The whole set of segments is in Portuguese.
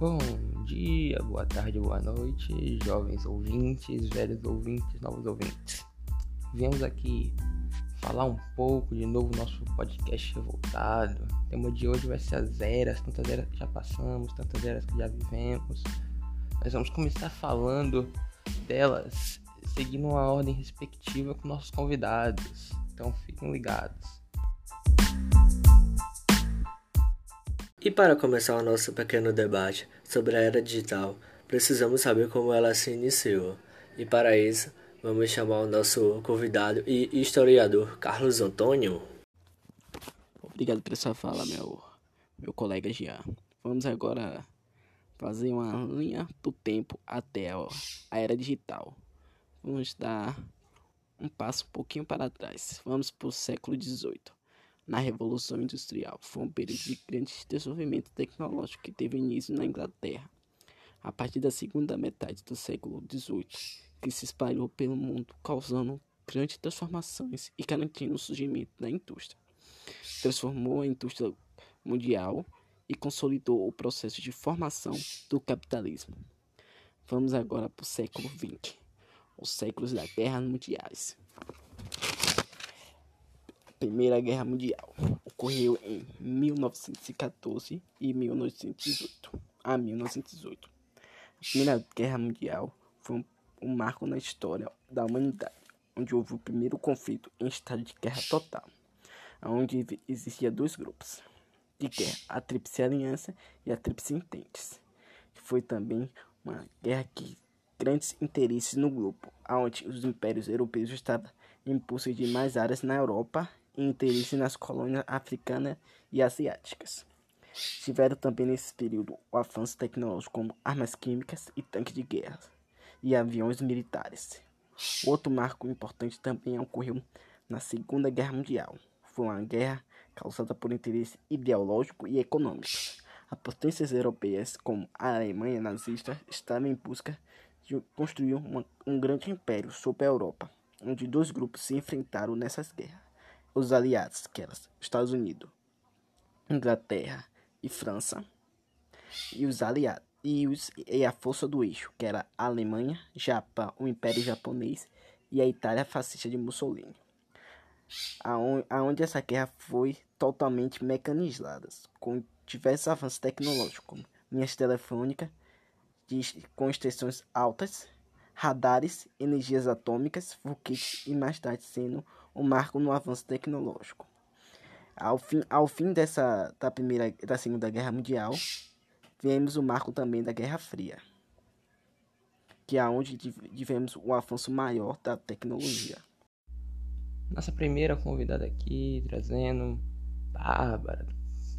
Bom dia, boa tarde, boa noite, jovens ouvintes, velhos ouvintes, novos ouvintes. Viemos aqui falar um pouco de novo nosso podcast revoltado. O tema de hoje vai ser as eras, tantas eras que já passamos, tantas eras que já vivemos. Nós vamos começar falando delas, seguindo uma ordem respectiva com nossos convidados. Então fiquem ligados. E para começar o nosso pequeno debate sobre a era digital, precisamos saber como ela se iniciou. E para isso, vamos chamar o nosso convidado e historiador Carlos Antônio. Obrigado por essa fala, meu, meu colega Jean. Vamos agora fazer uma linha do tempo até a era digital. Vamos dar um passo um pouquinho para trás. Vamos para o século XVIII na Revolução Industrial. Foi um período de grande desenvolvimento tecnológico que teve início na Inglaterra, a partir da segunda metade do século XVIII, que se espalhou pelo mundo, causando grandes transformações e garantindo o surgimento da indústria. Transformou a indústria mundial e consolidou o processo de formação do capitalismo. Vamos agora para o século XX, os séculos da guerra mundiais. Primeira Guerra Mundial ocorreu em 1914 e 1918 a 1918. A Primeira Guerra Mundial foi um, um marco na história da humanidade, onde houve o primeiro conflito em estado de guerra total, onde existia dois grupos de guerra, a Tríplice Aliança e a Tríplice Ententes. Foi também uma guerra que grandes interesses no grupo, onde os impérios europeus estavam em de mais áreas na Europa interesse nas colônias africanas e asiáticas. Tiveram também nesse período o avanço tecnológico como armas químicas e tanques de guerra e aviões militares. Outro marco importante também ocorreu na Segunda Guerra Mundial. Foi uma guerra causada por interesse ideológico e econômico. As potências europeias, como a Alemanha nazista, estavam em busca de construir uma, um grande império sobre a Europa, onde dois grupos se enfrentaram nessas guerras os aliados, que eram Estados Unidos, Inglaterra e França, e os aliados e, os, e a força do eixo, que era a Alemanha, Japão, o Império Japonês e a Itália fascista de Mussolini. Aonde, essa guerra foi totalmente mecanizada, com diversos avanços tecnológicos, como linhas telefônicas com extensões altas, radares, energias atômicas, foguetes e mais tarde sendo um marco no avanço tecnológico. Ao fim, ao fim dessa da primeira da Segunda Guerra Mundial, vemos o marco também da Guerra Fria, que é onde tivemos o avanço maior da tecnologia. Nossa primeira convidada aqui, trazendo Bárbara,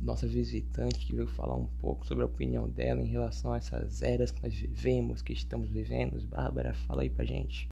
nossa visitante, que veio falar um pouco sobre a opinião dela em relação a essas eras que nós vivemos, que estamos vivendo. Bárbara, fala aí pra gente.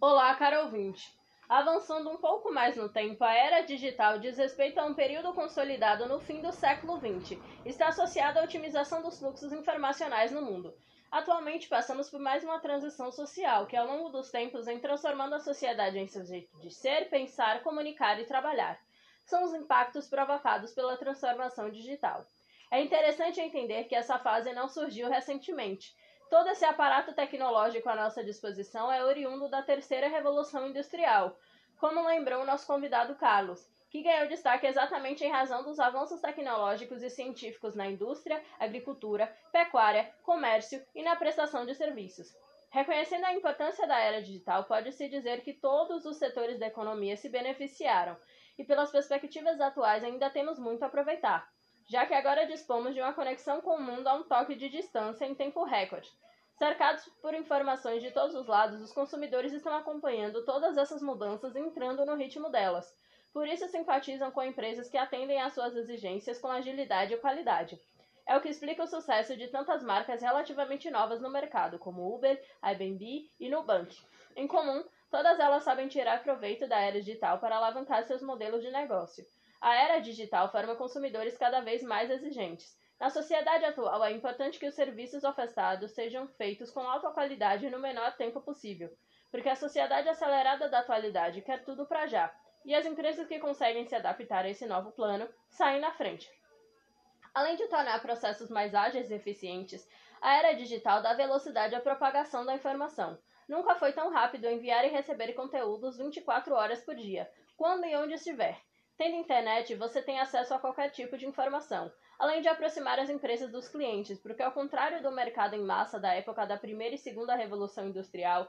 Olá, caro ouvinte. Avançando um pouco mais no tempo, a era digital diz respeito a um período consolidado no fim do século XX. Está associada à otimização dos fluxos informacionais no mundo. Atualmente, passamos por mais uma transição social, que ao longo dos tempos vem transformando a sociedade em seu jeito de ser, pensar, comunicar e trabalhar. São os impactos provocados pela transformação digital. É interessante entender que essa fase não surgiu recentemente. Todo esse aparato tecnológico à nossa disposição é oriundo da terceira revolução industrial, como lembrou o nosso convidado Carlos, que ganhou destaque exatamente em razão dos avanços tecnológicos e científicos na indústria, agricultura, pecuária, comércio e na prestação de serviços. Reconhecendo a importância da era digital, pode-se dizer que todos os setores da economia se beneficiaram, e pelas perspectivas atuais ainda temos muito a aproveitar já que agora dispomos de uma conexão com o mundo a um toque de distância em tempo recorde. Cercados por informações de todos os lados, os consumidores estão acompanhando todas essas mudanças e entrando no ritmo delas. Por isso simpatizam com empresas que atendem às suas exigências com agilidade e qualidade. É o que explica o sucesso de tantas marcas relativamente novas no mercado, como Uber, Airbnb e Nubank. Em comum, todas elas sabem tirar proveito da era digital para alavancar seus modelos de negócio. A era digital forma consumidores cada vez mais exigentes. Na sociedade atual, é importante que os serviços ofertados sejam feitos com alta qualidade no menor tempo possível, porque a sociedade acelerada da atualidade quer tudo para já, e as empresas que conseguem se adaptar a esse novo plano saem na frente. Além de tornar processos mais ágeis e eficientes, a era digital dá velocidade à propagação da informação. Nunca foi tão rápido enviar e receber conteúdos 24 horas por dia, quando e onde estiver. Tendo internet, você tem acesso a qualquer tipo de informação, além de aproximar as empresas dos clientes, porque ao contrário do mercado em massa da época da primeira e segunda revolução industrial,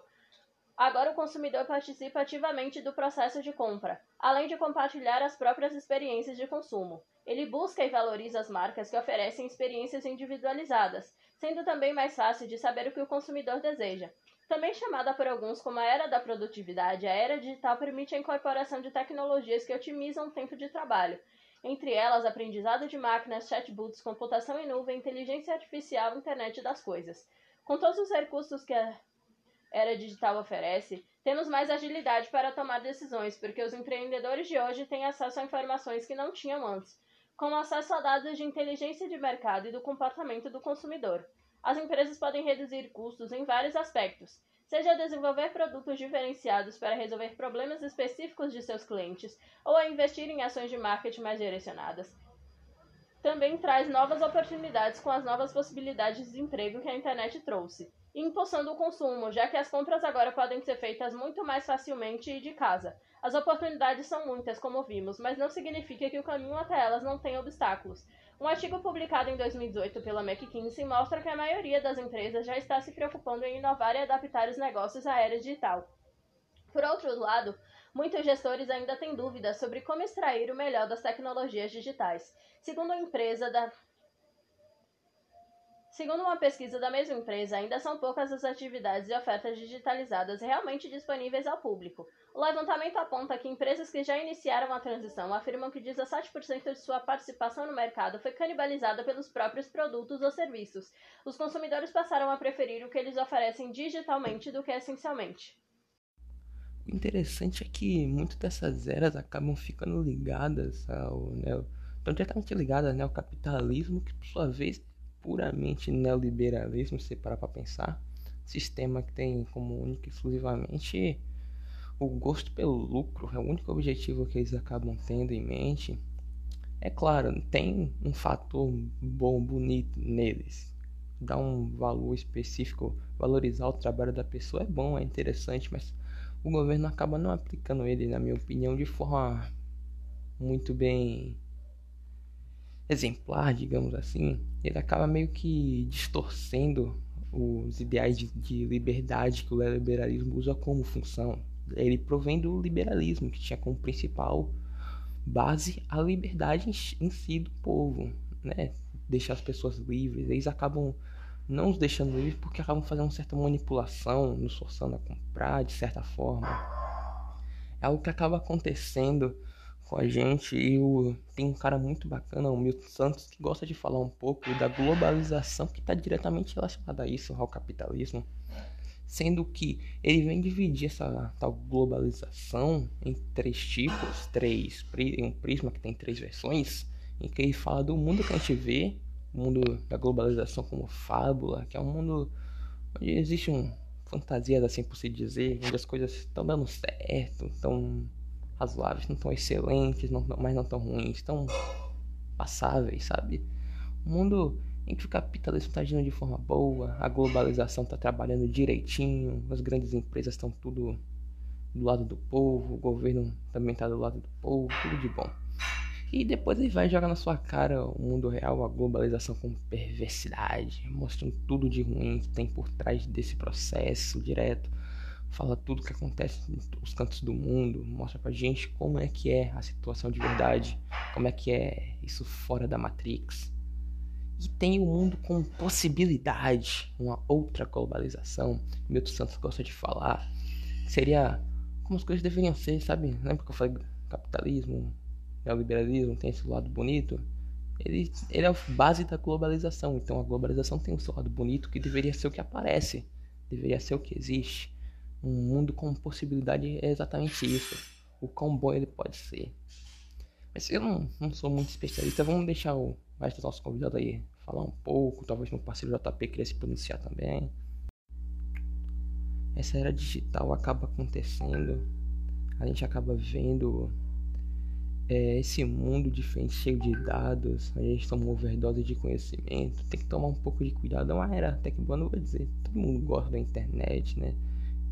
agora o consumidor participa ativamente do processo de compra, além de compartilhar as próprias experiências de consumo. Ele busca e valoriza as marcas que oferecem experiências individualizadas, sendo também mais fácil de saber o que o consumidor deseja. Também chamada por alguns como a era da produtividade, a era digital permite a incorporação de tecnologias que otimizam o tempo de trabalho, entre elas aprendizado de máquinas, chatbots, computação em nuvem, inteligência artificial internet das coisas. Com todos os recursos que a era digital oferece, temos mais agilidade para tomar decisões, porque os empreendedores de hoje têm acesso a informações que não tinham antes, como acesso a dados de inteligência de mercado e do comportamento do consumidor. As empresas podem reduzir custos em vários aspectos, seja desenvolver produtos diferenciados para resolver problemas específicos de seus clientes ou a investir em ações de marketing mais direcionadas. Também traz novas oportunidades com as novas possibilidades de emprego que a internet trouxe, impulsando o consumo, já que as compras agora podem ser feitas muito mais facilmente e de casa. As oportunidades são muitas, como vimos, mas não significa que o caminho até elas não tenha obstáculos. Um artigo publicado em 2018 pela McKinsey mostra que a maioria das empresas já está se preocupando em inovar e adaptar os negócios à era digital. Por outro lado, muitos gestores ainda têm dúvidas sobre como extrair o melhor das tecnologias digitais. Segundo a empresa da Segundo uma pesquisa da mesma empresa, ainda são poucas as atividades e ofertas digitalizadas realmente disponíveis ao público. O levantamento aponta que empresas que já iniciaram a transição afirmam que 17% de sua participação no mercado foi canibalizada pelos próprios produtos ou serviços. Os consumidores passaram a preferir o que eles oferecem digitalmente do que essencialmente. O interessante é que muitas dessas eras acabam ficando ligadas ao neo, estão diretamente ligadas né, ao capitalismo, que por sua vez puramente neoliberalismo, se parar para pensar, sistema que tem como único exclusivamente o gosto pelo lucro, é o único objetivo que eles acabam tendo em mente. É claro, tem um fator bom, bonito neles. Dar um valor específico, valorizar o trabalho da pessoa é bom, é interessante, mas o governo acaba não aplicando ele, na minha opinião, de forma muito bem exemplar, digamos assim, ele acaba meio que distorcendo os ideais de, de liberdade que o liberalismo usa como função. Ele provém do liberalismo, que tinha como principal base a liberdade em, em si do povo, né? Deixar as pessoas livres. Eles acabam não os deixando livres porque acabam fazendo uma certa manipulação, nos forçando a comprar de certa forma. É algo que acaba acontecendo com a gente. E o, tem um cara muito bacana, o Milton Santos, que gosta de falar um pouco da globalização que está diretamente relacionada a isso, ao capitalismo, sendo que ele vem dividir essa tal globalização em três tipos, três, um prisma que tem três versões, em que ele fala do mundo que a gente vê, o mundo da globalização como fábula, que é um mundo onde existe um fantasias assim por se dizer, onde as coisas estão dando certo, estão razoáveis, não tão excelentes, não, mas não tão ruins, tão passáveis, sabe? Um mundo em que o capitalismo está agindo de forma boa, a globalização está trabalhando direitinho, as grandes empresas estão tudo do lado do povo, o governo também está do lado do povo, tudo de bom. E depois ele vai jogar na sua cara o mundo real, a globalização com perversidade, mostrando tudo de ruim que tem por trás desse processo direto fala tudo o que acontece nos cantos do mundo, mostra pra gente como é que é a situação de verdade, como é que é isso fora da Matrix. E tem o mundo com possibilidade, uma outra globalização. Milton Santos gosta de falar. Seria como as coisas deveriam ser, sabe? Lembra que eu falei capitalismo, neoliberalismo, tem esse lado bonito? Ele, ele é a base da globalização. Então a globalização tem o seu lado bonito que deveria ser o que aparece, deveria ser o que existe. Um mundo com possibilidade é exatamente isso. O quão bom ele pode ser. Mas eu não, não sou muito especialista. Vamos deixar o resto do nosso convidado aí falar um pouco. Talvez meu parceiro JP queria se pronunciar também. Essa era digital acaba acontecendo. A gente acaba vendo é, esse mundo diferente, cheio de dados, a gente toma uma overdose de conhecimento, tem que tomar um pouco de cuidado. É uma era até que boa, não vou dizer, todo mundo gosta da internet, né?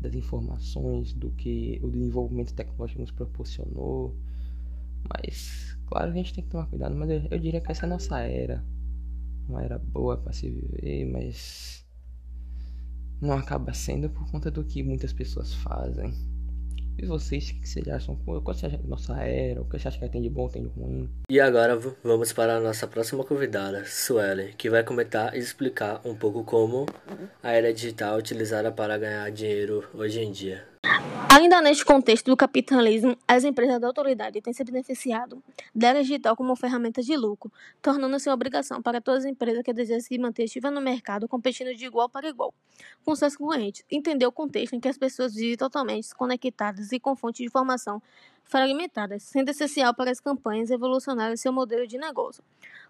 Das informações, do que o desenvolvimento tecnológico nos proporcionou. Mas, claro, a gente tem que tomar cuidado, mas eu, eu diria que essa é a nossa era. Uma era boa para se viver, mas não acaba sendo por conta do que muitas pessoas fazem. E vocês, o que vocês acham? Qual você acha da nossa era? O que você acha que tem de bom, tem de ruim? E agora vamos para a nossa próxima convidada, Suelen, que vai comentar e explicar um pouco como a era digital é utilizada para ganhar dinheiro hoje em dia. Ainda neste contexto do capitalismo, as empresas da autoridade têm se beneficiado da digital como ferramenta de lucro, tornando-se uma obrigação para todas as empresas que desejam se manter ativas no mercado, competindo de igual para igual com seus concorrentes. Entender o contexto em que as pessoas vivem totalmente desconectadas e com fontes de informação fragmentadas, sendo essencial para as campanhas evolucionarem seu modelo de negócio.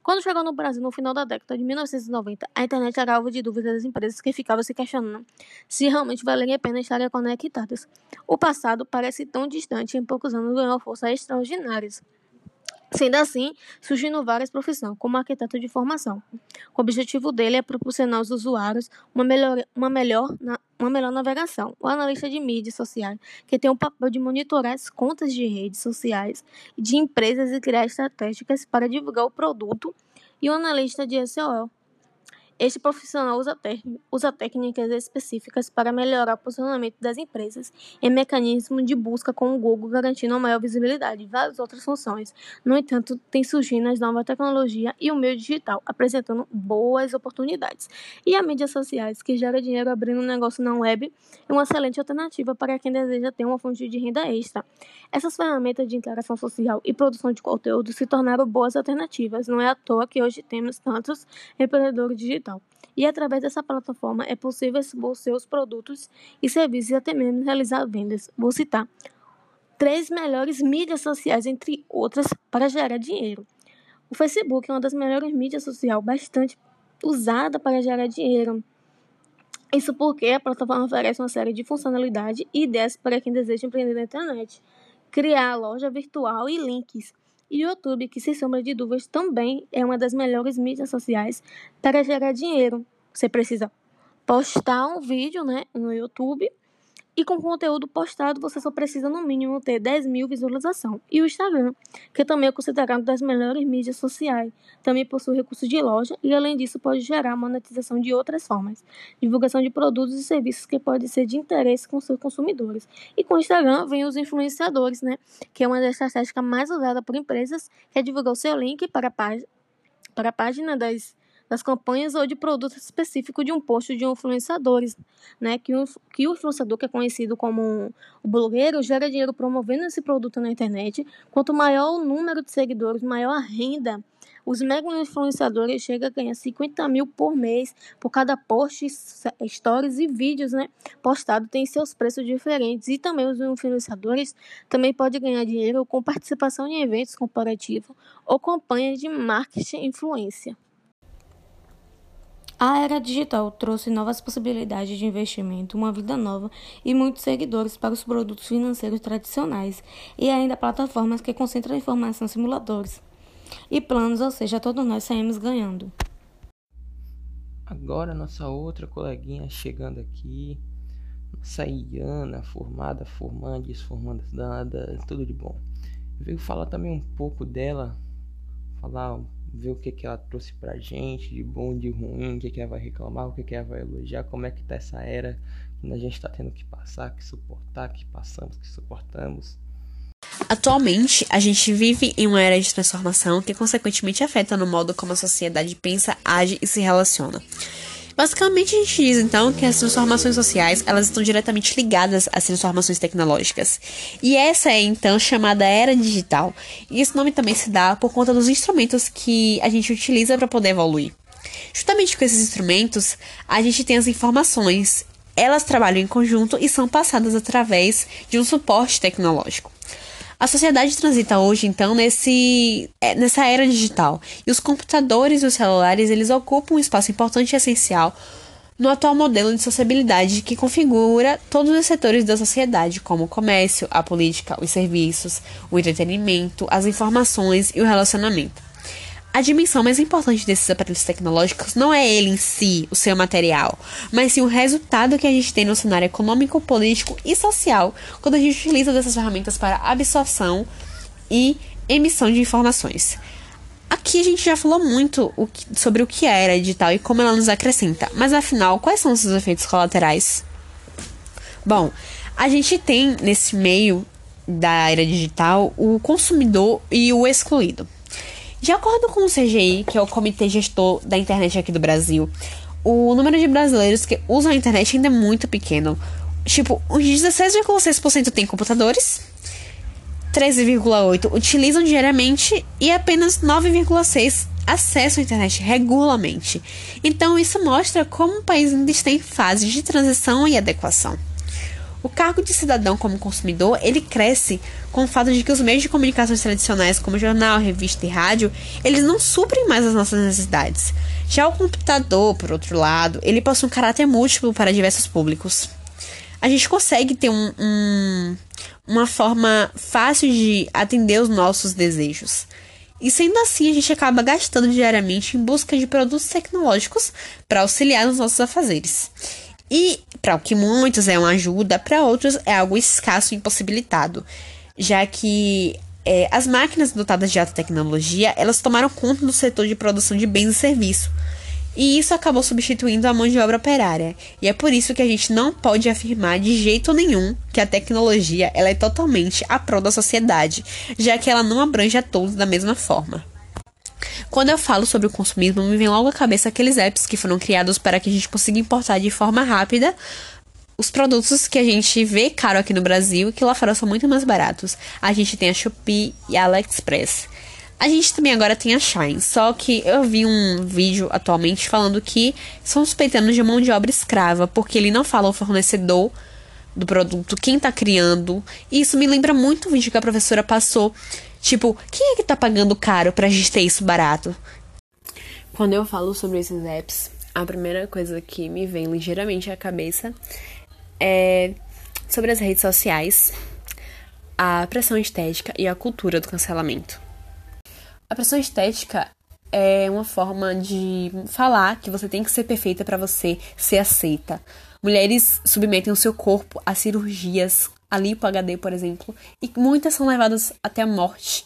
Quando chegou no Brasil no final da década de 1990, a internet era alvo de dúvidas das empresas que ficavam se questionando se realmente valeria a pena estarem conectadas. O passado parece tão distante e em poucos anos ganhou forças extraordinárias. Sendo assim, surgindo várias profissões, como arquiteto de formação. O objetivo dele é proporcionar aos usuários uma melhor, uma melhor, uma melhor navegação. O analista de mídias sociais, que tem o papel de monitorar as contas de redes sociais de empresas e criar estratégias para divulgar o produto. E o analista de SEO, este profissional usa, usa técnicas específicas para melhorar o posicionamento das empresas em mecanismos de busca com o Google, garantindo maior visibilidade e várias outras funções. No entanto, tem surgindo as novas tecnologias e o meio digital, apresentando boas oportunidades. E as mídias sociais, que gera dinheiro abrindo um negócio na web, é uma excelente alternativa para quem deseja ter uma fonte de renda extra. Essas ferramentas de interação social e produção de conteúdo se tornaram boas alternativas. Não é à toa que hoje temos tantos empreendedores digitais e através dessa plataforma é possível expor seus produtos e serviços e até mesmo realizar vendas. Vou citar três melhores mídias sociais, entre outras, para gerar dinheiro. O Facebook é uma das melhores mídias sociais, bastante usada para gerar dinheiro. Isso porque a plataforma oferece uma série de funcionalidades e ideias para quem deseja empreender na internet, criar loja virtual e links e o YouTube, que sem sombra de dúvidas também é uma das melhores mídias sociais para gerar dinheiro. Você precisa postar um vídeo né, no YouTube e com conteúdo postado, você só precisa no mínimo ter 10 mil visualizações. E o Instagram, que também é considerado das melhores mídias sociais, também possui recursos de loja e, além disso, pode gerar monetização de outras formas. Divulgação de produtos e serviços que podem ser de interesse com seus consumidores. E com o Instagram vem os influenciadores, né? Que é uma das estratégias mais usadas por empresas, que é divulgar o seu link para a, página, para a página das das campanhas ou de produtos específicos de um post de influenciadores, né? Que o, que o influenciador, que é conhecido como o blogueiro, gera dinheiro promovendo esse produto na internet. Quanto maior o número de seguidores, maior a renda. Os mega influenciadores chegam a ganhar 50 mil por mês por cada post, stories e vídeos né, postado. Tem seus preços diferentes. E também os influenciadores também podem ganhar dinheiro com participação em eventos comparativos ou campanhas de marketing influência. A era digital trouxe novas possibilidades de investimento, uma vida nova e muitos seguidores para os produtos financeiros tradicionais e ainda plataformas que concentram informação simuladores e planos, ou seja, todos nós saímos ganhando. Agora nossa outra coleguinha chegando aqui, nossa Iana, formada, formandes, formandas nada, tudo de bom. Veio falar também um pouco dela, falar ver o que, que ela trouxe pra gente, de bom, de ruim, o que, que ela vai reclamar, o que, que ela vai elogiar, como é que tá essa era que a gente tá tendo que passar, que suportar, que passamos, que suportamos. Atualmente, a gente vive em uma era de transformação que consequentemente afeta no modo como a sociedade pensa, age e se relaciona. Basicamente, a gente diz então que as transformações sociais elas estão diretamente ligadas às transformações tecnológicas. E essa é então chamada era digital. E esse nome também se dá por conta dos instrumentos que a gente utiliza para poder evoluir. Justamente com esses instrumentos, a gente tem as informações. Elas trabalham em conjunto e são passadas através de um suporte tecnológico. A sociedade transita hoje, então, nesse, é, nessa era digital. E os computadores e os celulares, eles ocupam um espaço importante e essencial no atual modelo de sociabilidade que configura todos os setores da sociedade, como o comércio, a política, os serviços, o entretenimento, as informações e o relacionamento. A dimensão mais importante desses aparelhos tecnológicos não é ele em si, o seu material, mas sim o resultado que a gente tem no cenário econômico, político e social quando a gente utiliza dessas ferramentas para absorção e emissão de informações. Aqui a gente já falou muito o que, sobre o que é a era digital e como ela nos acrescenta, mas afinal, quais são os seus efeitos colaterais? Bom, a gente tem nesse meio da era digital o consumidor e o excluído. De acordo com o CGI, que é o Comitê Gestor da Internet aqui do Brasil, o número de brasileiros que usam a internet ainda é muito pequeno. Tipo, uns 16,6% têm computadores, 13,8% utilizam diariamente e apenas 9,6% acessam a internet regularmente. Então, isso mostra como o país ainda está em fase de transição e adequação. O cargo de cidadão como consumidor, ele cresce com o fato de que os meios de comunicação tradicionais, como jornal, revista e rádio, eles não suprem mais as nossas necessidades. Já o computador, por outro lado, ele possui um caráter múltiplo para diversos públicos. A gente consegue ter um, um, uma forma fácil de atender os nossos desejos. E sendo assim, a gente acaba gastando diariamente em busca de produtos tecnológicos para auxiliar nos nossos afazeres. E para o que muitos é uma ajuda, para outros é algo escasso e impossibilitado, já que é, as máquinas dotadas de alta tecnologia elas tomaram conta do setor de produção de bens e serviços. E isso acabou substituindo a mão de obra operária. E é por isso que a gente não pode afirmar de jeito nenhum que a tecnologia ela é totalmente a prol da sociedade, já que ela não abrange a todos da mesma forma. Quando eu falo sobre o consumismo, me vem logo à cabeça aqueles apps que foram criados para que a gente consiga importar de forma rápida os produtos que a gente vê caro aqui no Brasil e que lá fora são muito mais baratos. A gente tem a Shopee e a AliExpress. A gente também agora tem a Shine, só que eu vi um vídeo atualmente falando que são suspeitando de mão de obra escrava, porque ele não fala o fornecedor do produto, quem tá criando. E isso me lembra muito o vídeo que a professora passou Tipo, quem é que tá pagando caro pra gente ter isso barato? Quando eu falo sobre esses apps, a primeira coisa que me vem ligeiramente à cabeça é sobre as redes sociais, a pressão estética e a cultura do cancelamento. A pressão estética é uma forma de falar que você tem que ser perfeita para você ser aceita. Mulheres submetem o seu corpo a cirurgias a lipo HD, por exemplo, e muitas são levadas até a morte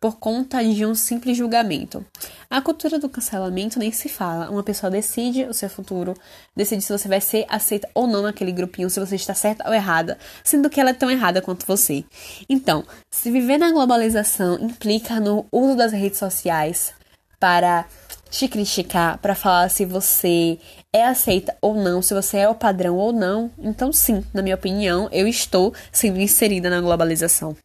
por conta de um simples julgamento. A cultura do cancelamento nem se fala. Uma pessoa decide o seu futuro, decide se você vai ser aceita ou não naquele grupinho, se você está certa ou errada, sendo que ela é tão errada quanto você. Então, se viver na globalização implica no uso das redes sociais para te criticar, para falar se você é aceita ou não, se você é o padrão ou não, então sim, na minha opinião, eu estou sendo inserida na globalização.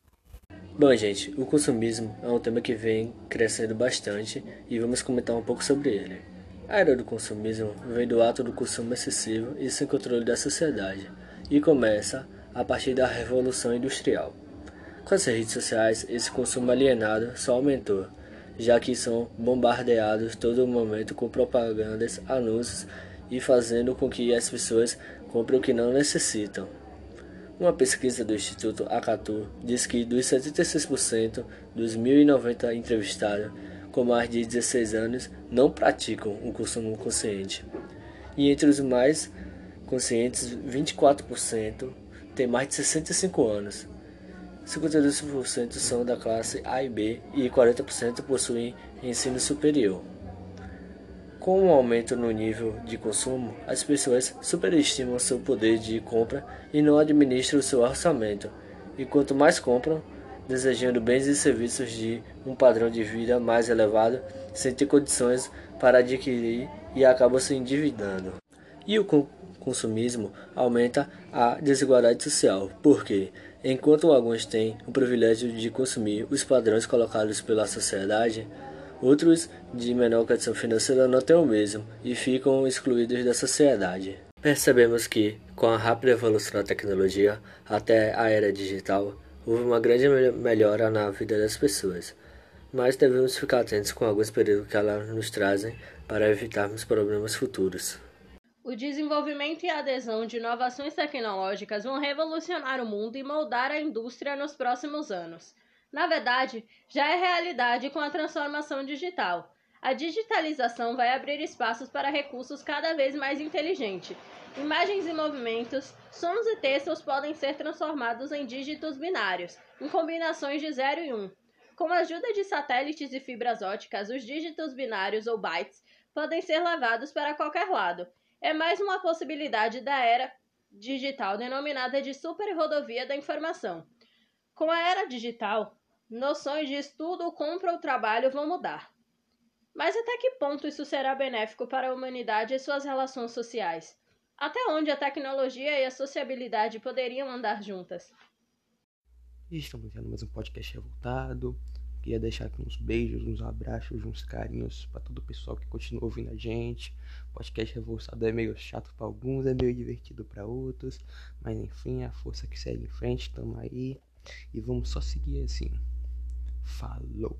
Bom, gente, o consumismo é um tema que vem crescendo bastante e vamos comentar um pouco sobre ele. A era do consumismo vem do ato do consumo excessivo e sem controle da sociedade e começa a partir da Revolução Industrial. Com as redes sociais, esse consumo alienado só aumentou já que são bombardeados todo momento com propagandas, anúncios e fazendo com que as pessoas comprem o que não necessitam. Uma pesquisa do Instituto Acatu diz que dos 76% dos 1.090 entrevistados com mais de 16 anos não praticam um consumo consciente. E entre os mais conscientes, 24% têm mais de 65 anos. 52% são da classe A e B e 40% possuem ensino superior. Com o um aumento no nível de consumo, as pessoas superestimam seu poder de compra e não administram seu orçamento, e quanto mais compram, desejando bens e serviços de um padrão de vida mais elevado, sem ter condições para adquirir e acabam se endividando. E o consumismo aumenta a desigualdade social, porque Enquanto alguns têm o privilégio de consumir os padrões colocados pela sociedade, outros de menor condição financeira não têm o mesmo e ficam excluídos da sociedade. Percebemos que, com a rápida evolução da tecnologia até a era digital, houve uma grande melhora na vida das pessoas, mas devemos ficar atentos com alguns perigos que elas nos trazem para evitarmos problemas futuros. O desenvolvimento e a adesão de inovações tecnológicas vão revolucionar o mundo e moldar a indústria nos próximos anos. Na verdade, já é realidade com a transformação digital. A digitalização vai abrir espaços para recursos cada vez mais inteligentes. Imagens e movimentos, sons e textos podem ser transformados em dígitos binários, em combinações de 0 e 1. Um. Com a ajuda de satélites e fibras óticas, os dígitos binários ou bytes podem ser levados para qualquer lado. É mais uma possibilidade da era digital denominada de superrodovia da informação. Com a era digital, noções de estudo, compra ou trabalho vão mudar. Mas até que ponto isso será benéfico para a humanidade e suas relações sociais? Até onde a tecnologia e a sociabilidade poderiam andar juntas? Estamos tendo mais um podcast revoltado. Queria deixar aqui uns beijos, uns abraços, uns carinhos para todo o pessoal que continua ouvindo a gente. O podcast Revoluçado é meio chato para alguns, é meio divertido para outros, mas enfim, é a força que segue em frente, tamo aí e vamos só seguir assim. Falou.